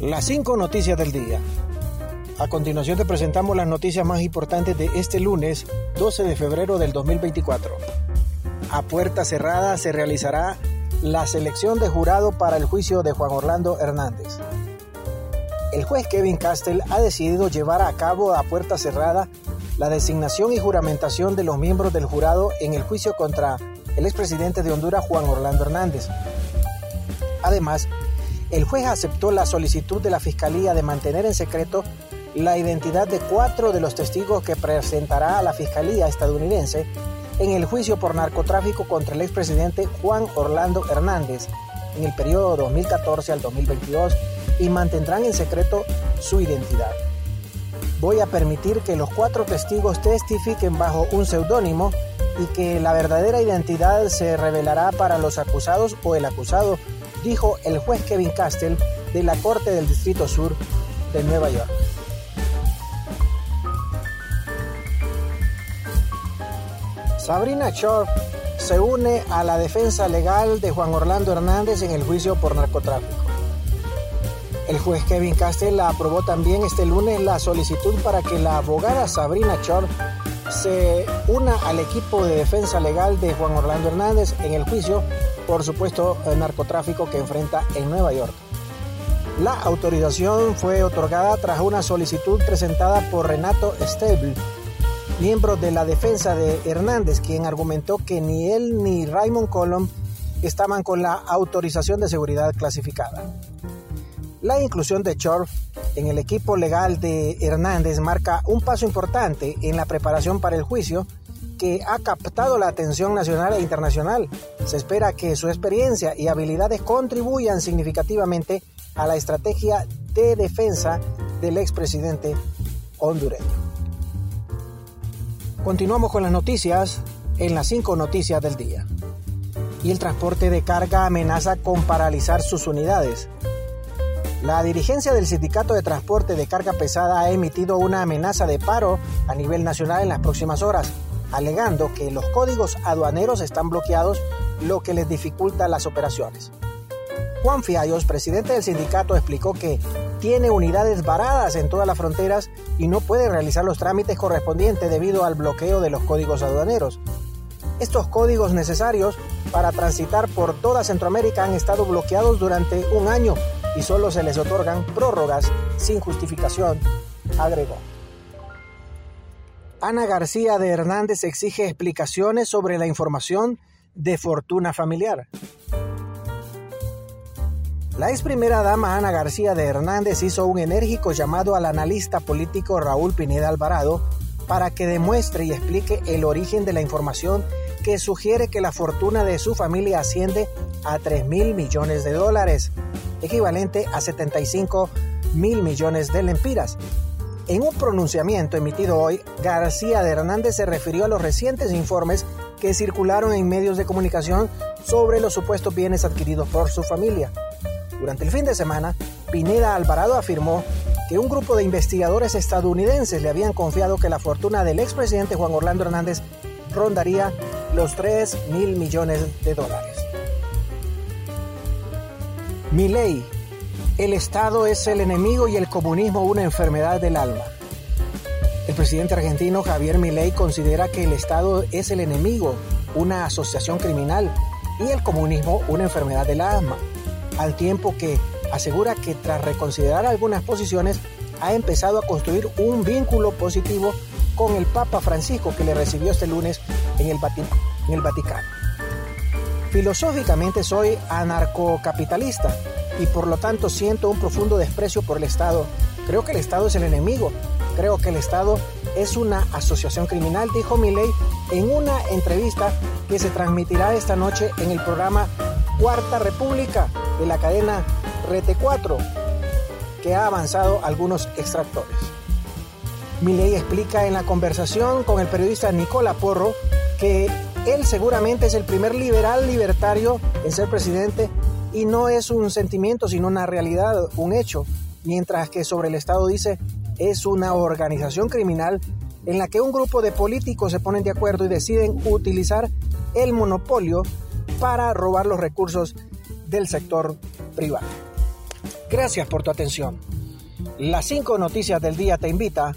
Las cinco noticias del día. A continuación te presentamos las noticias más importantes de este lunes 12 de febrero del 2024. A puerta cerrada se realizará la selección de jurado para el juicio de Juan Orlando Hernández. El juez Kevin Castell ha decidido llevar a cabo a puerta cerrada la designación y juramentación de los miembros del jurado en el juicio contra el expresidente de Honduras Juan Orlando Hernández. Además, el juez aceptó la solicitud de la Fiscalía de mantener en secreto la identidad de cuatro de los testigos que presentará a la Fiscalía estadounidense en el juicio por narcotráfico contra el expresidente Juan Orlando Hernández en el periodo 2014 al 2022 y mantendrán en secreto su identidad. Voy a permitir que los cuatro testigos testifiquen bajo un seudónimo y que la verdadera identidad se revelará para los acusados o el acusado, dijo el juez Kevin Castell de la Corte del Distrito Sur de Nueva York. Sabrina Shore se une a la defensa legal de Juan Orlando Hernández en el juicio por narcotráfico. El juez Kevin Castell aprobó también este lunes la solicitud para que la abogada Sabrina Shore se una al equipo de defensa legal de Juan Orlando Hernández en el juicio por supuesto narcotráfico que enfrenta en Nueva York. La autorización fue otorgada tras una solicitud presentada por Renato Stable, miembro de la defensa de Hernández, quien argumentó que ni él ni Raymond Colom estaban con la autorización de seguridad clasificada. La inclusión de Chorf en el equipo legal de Hernández marca un paso importante en la preparación para el juicio que ha captado la atención nacional e internacional. Se espera que su experiencia y habilidades contribuyan significativamente a la estrategia de defensa del expresidente hondureño. Continuamos con las noticias en las cinco noticias del día. Y el transporte de carga amenaza con paralizar sus unidades. La dirigencia del Sindicato de Transporte de Carga Pesada ha emitido una amenaza de paro a nivel nacional en las próximas horas, alegando que los códigos aduaneros están bloqueados, lo que les dificulta las operaciones. Juan Fiallos, presidente del sindicato, explicó que tiene unidades varadas en todas las fronteras y no puede realizar los trámites correspondientes debido al bloqueo de los códigos aduaneros. Estos códigos necesarios para transitar por toda Centroamérica han estado bloqueados durante un año y solo se les otorgan prórrogas sin justificación, agregó. Ana García de Hernández exige explicaciones sobre la información de fortuna familiar. La ex primera dama Ana García de Hernández hizo un enérgico llamado al analista político Raúl Pineda Alvarado para que demuestre y explique el origen de la información que sugiere que la fortuna de su familia asciende a 3 mil millones de dólares, equivalente a 75 mil millones de lempiras. En un pronunciamiento emitido hoy, García de Hernández se refirió a los recientes informes que circularon en medios de comunicación sobre los supuestos bienes adquiridos por su familia. Durante el fin de semana, Pineda Alvarado afirmó que un grupo de investigadores estadounidenses le habían confiado que la fortuna del expresidente Juan Orlando Hernández rondaría los 3 mil millones de dólares. Mi ley, el Estado es el enemigo y el comunismo una enfermedad del alma. El presidente argentino Javier Milei considera que el Estado es el enemigo, una asociación criminal, y el comunismo una enfermedad del alma al tiempo que asegura que tras reconsiderar algunas posiciones ha empezado a construir un vínculo positivo con el Papa Francisco que le recibió este lunes en el, Vaticano. Filosóficamente soy anarcocapitalista y por lo tanto siento un profundo desprecio por el Estado. Creo que el Estado es el enemigo. Creo que el Estado es una asociación criminal, dijo Milley en una entrevista que se transmitirá esta noche en el programa Cuarta República de la cadena Rete 4, que ha avanzado algunos extractores. Milei explica en la conversación con el periodista Nicola Porro que él seguramente es el primer liberal libertario en ser presidente y no es un sentimiento sino una realidad, un hecho, mientras que sobre el Estado dice es una organización criminal en la que un grupo de políticos se ponen de acuerdo y deciden utilizar el monopolio para robar los recursos del sector privado. Gracias por tu atención. Las cinco noticias del día te invita